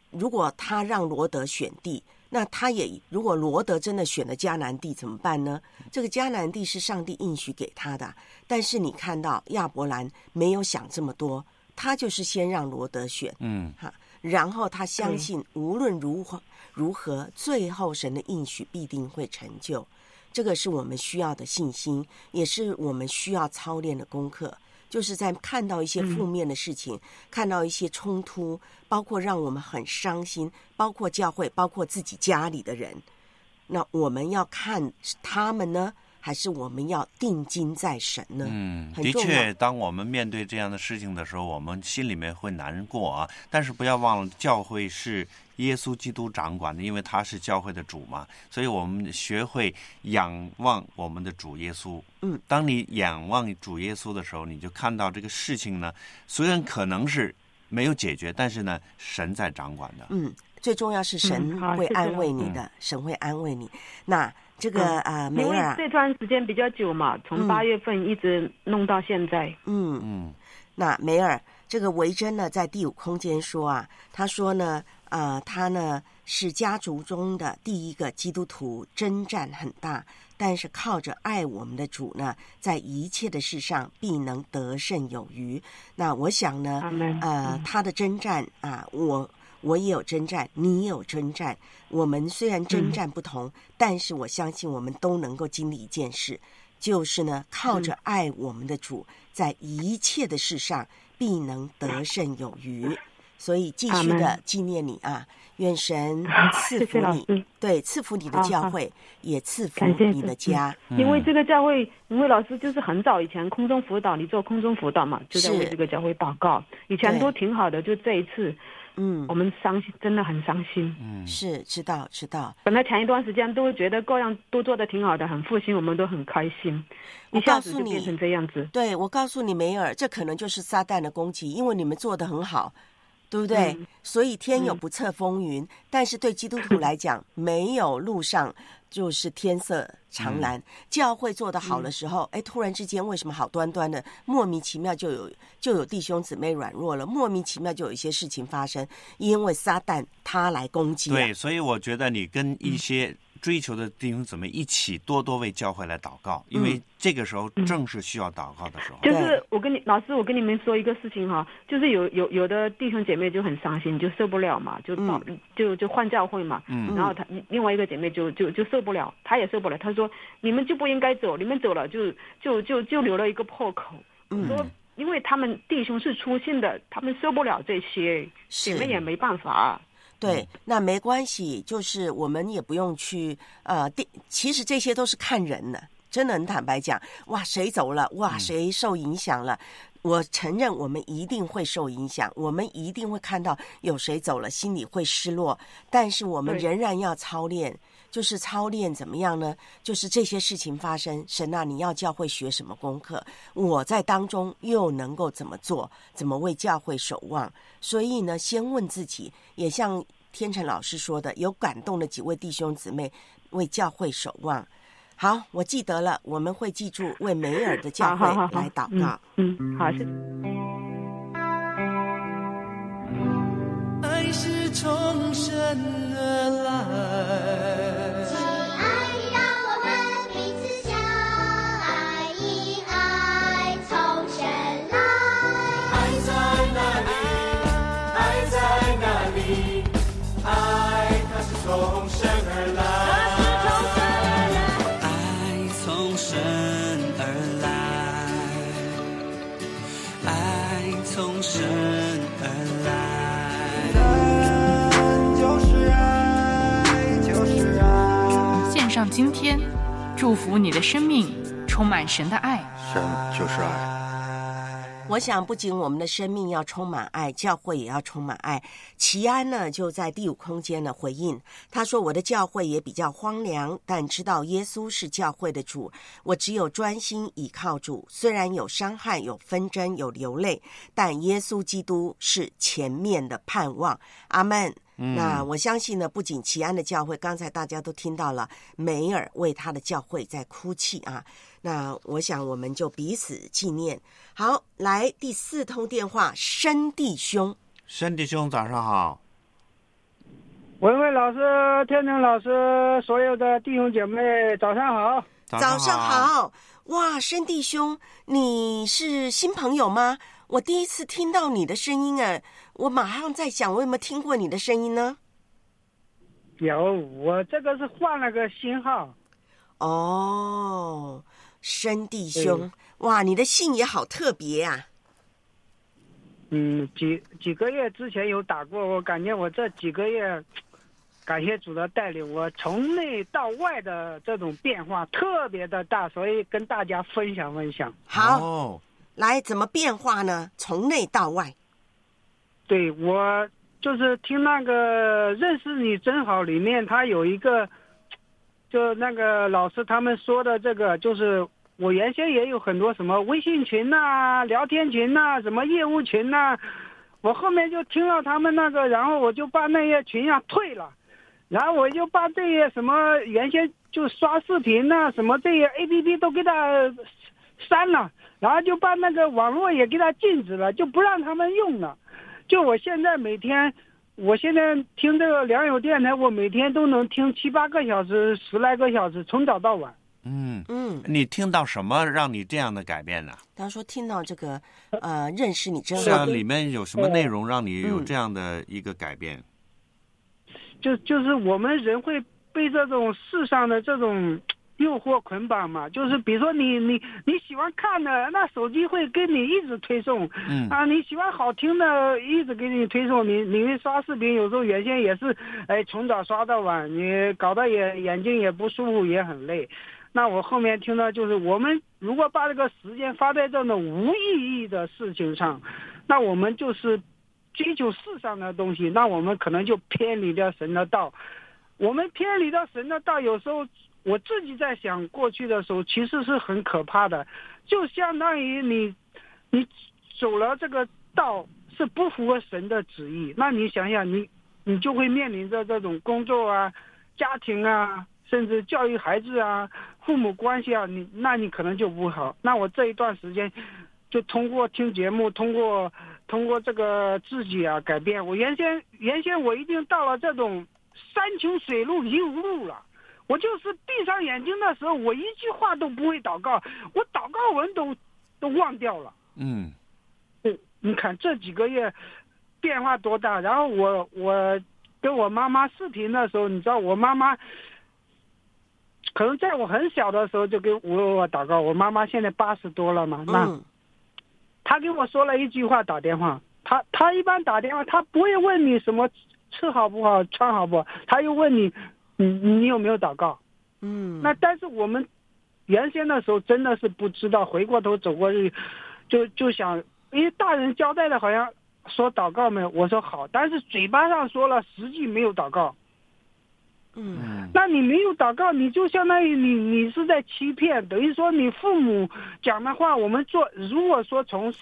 如果他让罗德选地，那他也如果罗德真的选了迦南地怎么办呢？这个迦南地是上帝应许给他的，但是你看到亚伯兰没有想这么多，他就是先让罗德选，
嗯，
哈，然后他相信无论如何如何，最后神的应许必定会成就。这个是我们需要的信心，也是我们需要操练的功课。就是在看到一些负面的事情，看到一些冲突，包括让我们很伤心，包括教会，包括自己家里的人，那我们要看他们呢，还是我们要定睛在神呢？
嗯，的确，当我们面对这样的事情的时候，我们心里面会难过啊。但是不要忘了，教会是耶稣基督掌管的，因为他是教会的主嘛。所以我们学会仰望我们的主耶稣。
嗯，
当你仰望主耶稣的时候，你就看到这个事情呢，虽然可能是没有解决，但是呢，神在掌管的。
嗯，最重要是神会安慰你的，神会安慰你。那这个啊，梅
因为
尔啊，
这段时间比较久嘛，从
嗯
八月份一直弄到现在。
嗯
嗯，
那梅尔这个维珍呢，在第五空间说啊，他说呢，呃，他呢是家族中的第一个基督徒，征战很大，但是靠着爱我们的主呢，在一切的事上必能得胜有余。那我想呢，呃，他的征战啊，我。我也有征战，你也有征战。我们虽然征战不同，但是我相信我们都能够经历一件事，就是呢，靠着爱我们的主，在一切的事上必能得胜有余。所以继续的纪念你啊，愿神赐福你，对，赐福你的教会，也赐福你的家。
因为这个教会，因为老师就是很早以前空中辅导，你做空中辅导嘛，就在为这个教会祷告。以前都挺好的，就这一次，
嗯，
我们伤心，真的很伤心。
嗯，
是知道知道。
本来前一段时间都会觉得各样都做的挺好的，很复兴，我们都很开心。
我
一下
告诉你
子就变成这样子。
对，我告诉你，梅尔，这可能就是撒旦的攻击，因为你们做的很好，对不对？
嗯
所以天有
嗯
不测风云，但是对基督徒来讲，没有路上就是天色长蓝。教会做得好的时候，哎、突然之间为什么好端端的，莫名其妙就有就有弟兄姊妹软弱了，莫名其妙就有一些事情发生，因为撒旦他来攻击、啊。
对，所以我觉得你跟一些追求的弟兄姊妹一起多多为教会来祷告，因为这个时候正是需要祷告的时候。
就是我跟你老师，我跟你们说一个事情哈，就是有有有的弟兄姐妹就很伤心，就受不了嘛，就到、就就换教会嘛，
嗯。
然后他另外一个姐妹就就就受不了，她也受不了，她说你们就不应该走，你们走了就就就就留了一个破口，
嗯。
说因为他们弟兄是粗心的，他们受不了这些，姐妹也没办法。
对，那没关系，就是我们也不用去呃，第其实这些都是看人的，真的很坦白讲，哇，谁走了，哇，谁受影响了。我承认，我们一定会受影响，我们一定会看到有谁走了，心里会失落。但是我们仍然要操练，就是操练怎么样呢？就是这些事情发生，神啊，你要教会学什么功课？我在当中又能够怎么做？怎么为教会守望？所以呢，先问自己，也像天成老师说的，有感动的几位弟兄姊妹为教会守望。好，我记得了，我们会记住为梅尔的教会
好好好
来祷告。
嗯，嗯好，是。
是重生而来。
上今天，祝福你的生命充满神的爱。
神就是爱。
我想，不仅我们的生命要充满爱，教会也要充满爱。齐安呢，就在第五空间呢回应，他说：“我的教会也比较荒凉，但知道耶稣是教会的主，我只有专心倚靠主。虽然有伤害、有纷争、有流泪，但耶稣基督是前面的盼望。”阿门。
嗯
那我相信呢，不仅齐安的教会，刚才大家都听到了梅尔为他的教会在哭泣啊。那我想我们就彼此纪念。好，来第四通电话，申弟兄，
申弟兄早上好。
文慧老师、天成老师，所有的弟兄姐妹，早上好。
早上好。哇，申弟兄，你是新朋友吗？我第一次听到你的声音哎，我马上在想，我有没有听过你的声音呢？
有，我这个是换了个新号。
哦，申弟兄，哇，你的姓也好特别啊。
嗯，几几个月之前有打过，我感觉我这几个月，感谢主的带领，我从内到外的这种变化特别的大，所以跟大家分享分享。
好，
哦
来怎么变化呢？从内到外。
对我就是听那个认识你真好里面，他有一个，就那个老师他们说的这个，就是我原先也有很多什么微信群呐、聊天群呐、什么业务群呐、我后面就听了他们那个，然后我就把那些群呀、退了，然后我就把这些什么原先就刷视频呐、什么这些 A P P 都给他删了，然后就把那个网络也给他禁止了，就不让他们用了。就我现在每天，我现在听这个良友电台，我每天都能听七八个小时、十来个小时，从早到晚。
嗯
嗯，
你听到什么让你这样的改变呢？
他说听到这个，呃，认识你真
是啊，里面有什么内容让你有
嗯
这样的一个改变？
就就是我们人会被这种世上的这种诱惑捆绑嘛，就是比如说你你你喜欢看的，那手机会给你一直推送，
嗯
啊，你喜欢好听的，一直给你推送，你你刷视频，有时候原先也是，哎，从早刷到晚，你搞得也眼睛也不舒服，也很累。那我后面听到就是，我们如果把这个时间花在这种无意义的事情上，那我们就是追求世上的东西，那我们可能就偏离了神的道。我们偏离到神的道，有时候我自己在想，过去的时候其实是很可怕的，就相当于你你走了这个道是不符合神的旨意，那你想想，你你就会面临着这种工作啊、家庭啊，甚至教育孩子啊、父母关系啊，你那你可能就不好。那我这一段时间就通过听节目，通过通过这个自己啊改变。我原先原先我已经到了这种山穷水路疑无路了。我就是闭上眼睛的时候，我一句话都不会祷告，我祷告文都都忘掉了。
嗯，
对，你看这几个月变化多大。然后我我跟我妈妈视频的时候，你知道我妈妈可能在我很小的时候就给我我祷告。我妈妈现在八十多了嘛，那她跟我说了一句话，打电话，她她一般打电话，她不会问你什么吃好不好，穿好不好，她又问你你你有没有祷告。
嗯，
那但是我们原先的时候真的是不知道，回过头走过去，就就想，因为大人交代的好像说祷告没有，我说好，但是嘴巴上说了，实际没有祷告。
嗯，
那你没有祷告，你就相当于你你是在欺骗，等于说你父母讲的话，我们做，如果说从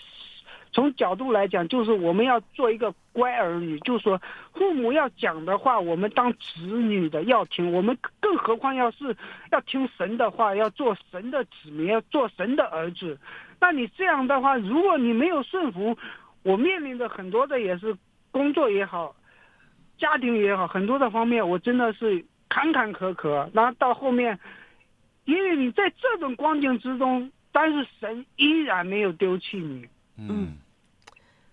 从角度来讲，就是我们要做一个乖儿女，就是说父母要讲的话，我们当子女的要听，我们更何况要是要听神的话，要做神的子民，要做神的儿子。那你这样的话，如果你没有顺服，我面临的很多的也是工作也好，家庭也好，很多的方面，我真的是坎坎坷坷。然后到后面，因为你在这种光景之中，但是神依然没有丢弃你。
嗯，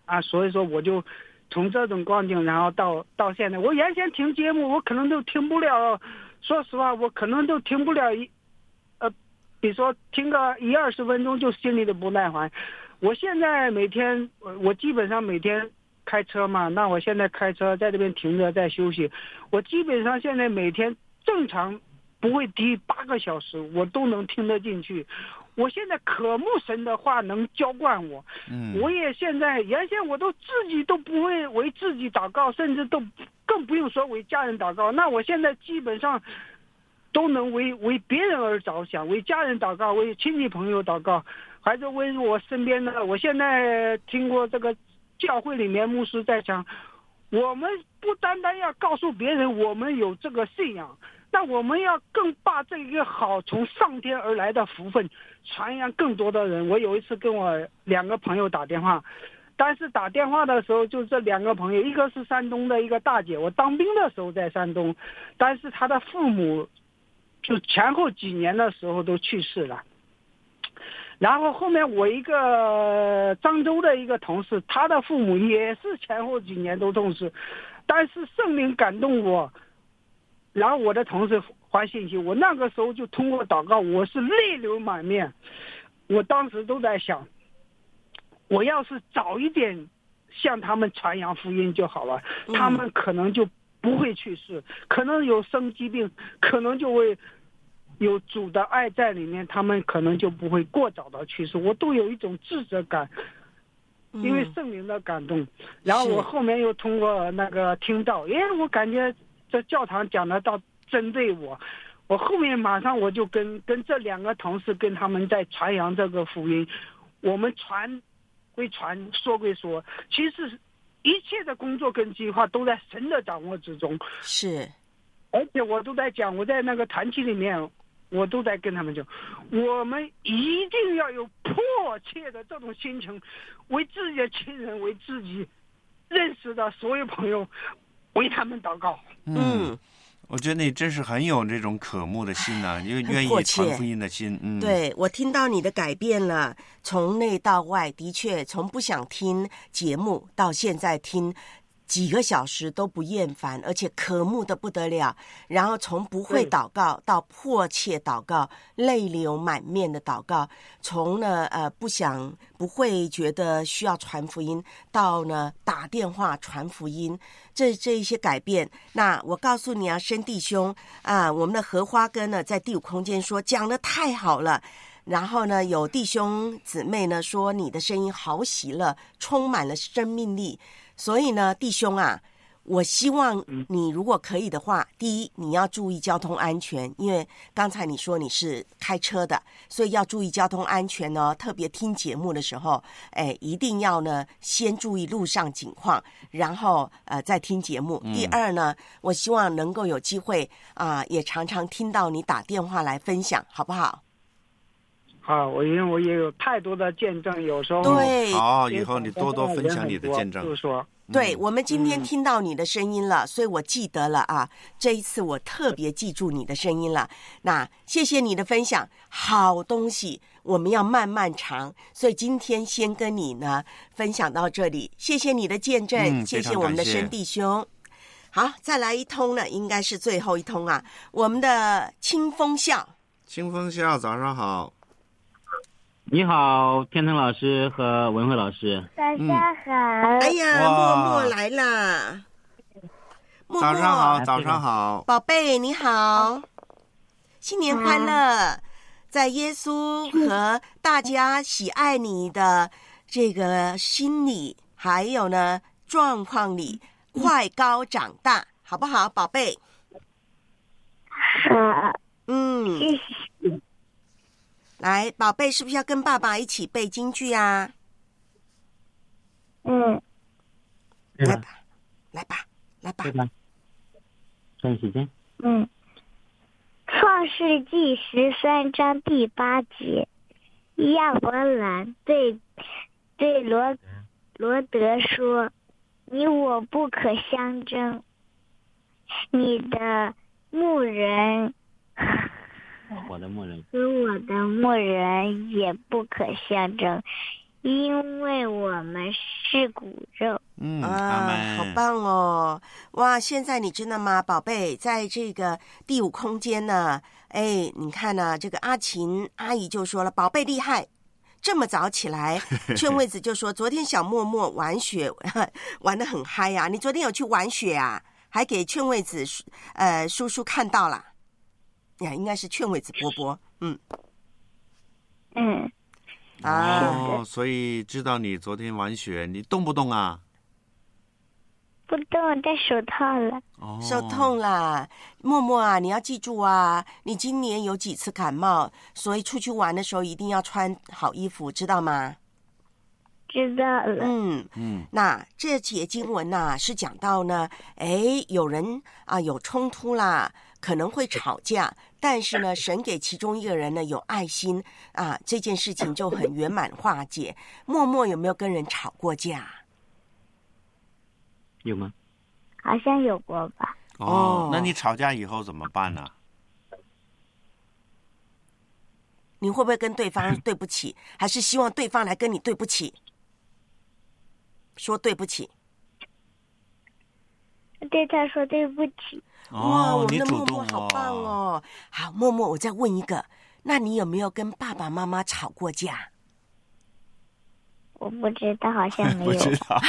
啊，所以说我就从这种光景，然后到到现在，我原先听节目，我可能都听不了。说实话，我可能都听不了一，呃，比如说听个一二十分钟就心里的不耐烦。我现在每天，我我基本上每天开车嘛，那我现在开车在这边停着在休息，我基本上现在每天正常不会低八个小时，我都能听得进去。我现在渴慕神的话能浇灌我，
嗯
我也现在原先我都自己都不会为自己祷告，甚至都更不用说为家人祷告。那我现在基本上都能为为别人而着想，为家人祷告，为亲戚朋友祷告，还是为我身边的。我现在听过这个教会里面牧师在讲，我们不单单要告诉别人我们有这个信仰。那我们要更把这个好从上天而来的福分传扬更多的人。我有一次跟我两个朋友打电话，但是打电话的时候就这两个朋友，一个是山东的一个大姐，我当兵的时候在山东，但是她的父母就前后几年的时候都去世了。然后后面我一个漳州的一个同事，他的父母也是前后几年都痛逝，但是圣灵感动我。然后我的同事发信息，我那个时候就通过祷告，我是泪流满面。我当时都在想，我要是早一点向他们传扬福音就好了，他们可能就不会去世，可能有生疾病，可能就会有主的爱在里面，他们可能就不会过早的去世。我都有一种自责感，因为圣灵的感动。然后我后面又通过那个听到，哎，我感觉。这教堂讲的到针对我，我后面马上我就跟跟这两个同事跟他们在传扬这个福音，我们传归传，说归说，其实一切的工作跟计划都在神的掌握之中。
是，
而且我都在讲，我在那个团体里面，我都在跟他们讲，我们一定要有迫切的这种心情，为自己的亲人，为自己认识的所有朋友。为他们祷告。
嗯，我觉得你真是很有这种渴慕的心呐、啊，因为愿意传福音的心。嗯，
对我听到你的改变了，从内到外，的确从不想听节目到现在听。几个小时都不厌烦，而且渴慕的不得了。然后从不会祷告到迫切祷告，泪流满面的祷告。从呢呃不想不会觉得需要传福音，到呢打电话传福音，这这一些改变。那我告诉你啊，生弟兄啊，我们的荷花哥呢在第五空间说讲的太好了。然后呢，有弟兄姊妹呢说你的声音好喜乐，充满了生命力。所以呢，弟兄啊，我希望你如果可以的话，第一你要注意交通安全，因为刚才你说你是开车的，所以要注意交通安全哦。特别听节目的时候，哎，一定要呢先注意路上情况，然后呃再听节目。
嗯
第二呢，我希望能够有机会啊、也常常听到你打电话来分享，好不好？
好，我因为我也有太多的见证，有时候
对
好，以后你多多分享你的见证。
就是说，
对，我们今天听到你的声音了，所以我记得了啊。这一次我特别记住你的声音了。那谢谢你的分享，好东西我们要慢慢尝。所以今天先跟你呢分享到这里，谢谢你的见证，谢
谢
我们的生弟兄。好，再来一通呢，应该是最后一通啊。我们的清风笑，
清风笑，早上好。
你好，天腾老师和文慧老师。
大家好。
哎呀，默默来啦！默默
早上好，早上好。
宝贝，你好，新年快乐！在耶稣和大家喜爱你的这个心里，还有呢状况里，快高长大，好不好，宝贝？
好。
嗯。来，宝贝，是不是要跟爸爸一起背京剧啊？
嗯。
来吧，来吧，来吧。
对吧？抓紧时间。
嗯，《创世纪》十三章第八节，亚伯兰对对罗罗德说：“你我不可相争，你的牧人
我的牧人。
和我的牧人也不可相争，因为我们是骨肉。”
嗯，
啊，好棒哦！哇，现在你知道吗，宝贝，在这个第五空间呢，哎，你看呢、这个阿琴阿姨就说了，宝贝厉害。这么早起来，劝惠子就说：“昨天小默默玩雪，玩的很嗨呀、你昨天有去玩雪啊？还给劝惠子呃叔叔看到了。呀，应该是劝慰子波波，嗯
嗯，
啊，
哦，所以知道你昨天玩雪，你动不动啊？
不动，戴手套了。
哦，
手痛啦，默默啊，你要记住啊，你今年有几次感冒，所以出去玩的时候一定要穿好衣服，知道吗？
知道了。
嗯
嗯，
那这节经文呐、是讲到呢，哎，有人啊有冲突啦，可能会吵架，但是呢，神给其中一个人呢有爱心啊，这件事情就很圆满化解。默默有没有跟人吵过架？
有吗？
好像有过吧？
哦，那你吵架以后怎么办呢？
你会不会跟对方 对不起，还是希望对方来跟你对不起？说对不起。
对他说对不起。
哇，我们的默默好棒哦！好，默默，我再问一个，那你有没有跟爸爸妈妈吵过架？
我不知道，好像没
不
有。
知道，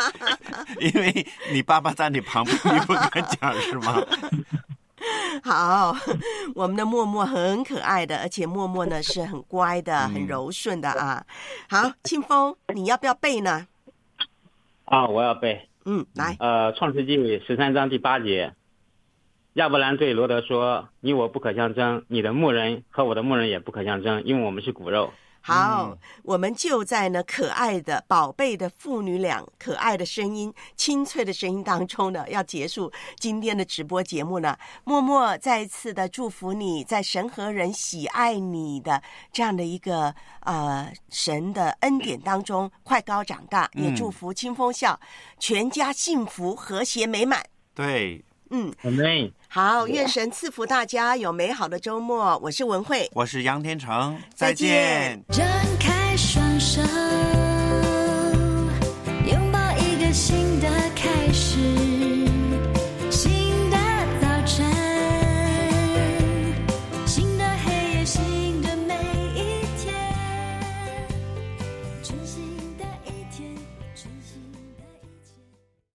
因为你爸爸在你旁边，你不敢讲是吗？
好，我们的默默很可爱的，而且默默呢是很乖的、很柔顺的啊。好，清风，你要不要背呢？
啊，我要背。
嗯，来。
呃，《创世纪》十三章第八节，亚伯兰对罗德说：“你我不可相争，你的牧人和我的牧人也不可相争，因为我们是骨肉。”
好，我们就在呢可爱的宝贝的父女俩可爱的声音、清脆的声音当中呢，要结束今天的直播节目呢。默默再一次的祝福你在神和人喜爱你的这样的一个呃神的恩典当中快高长大，也
嗯
祝福清风笑，全家幸福和谐美满。
对，
嗯，好，愿神赐福大家有美好的周末。我是文慧，
我是杨天成，
再
见。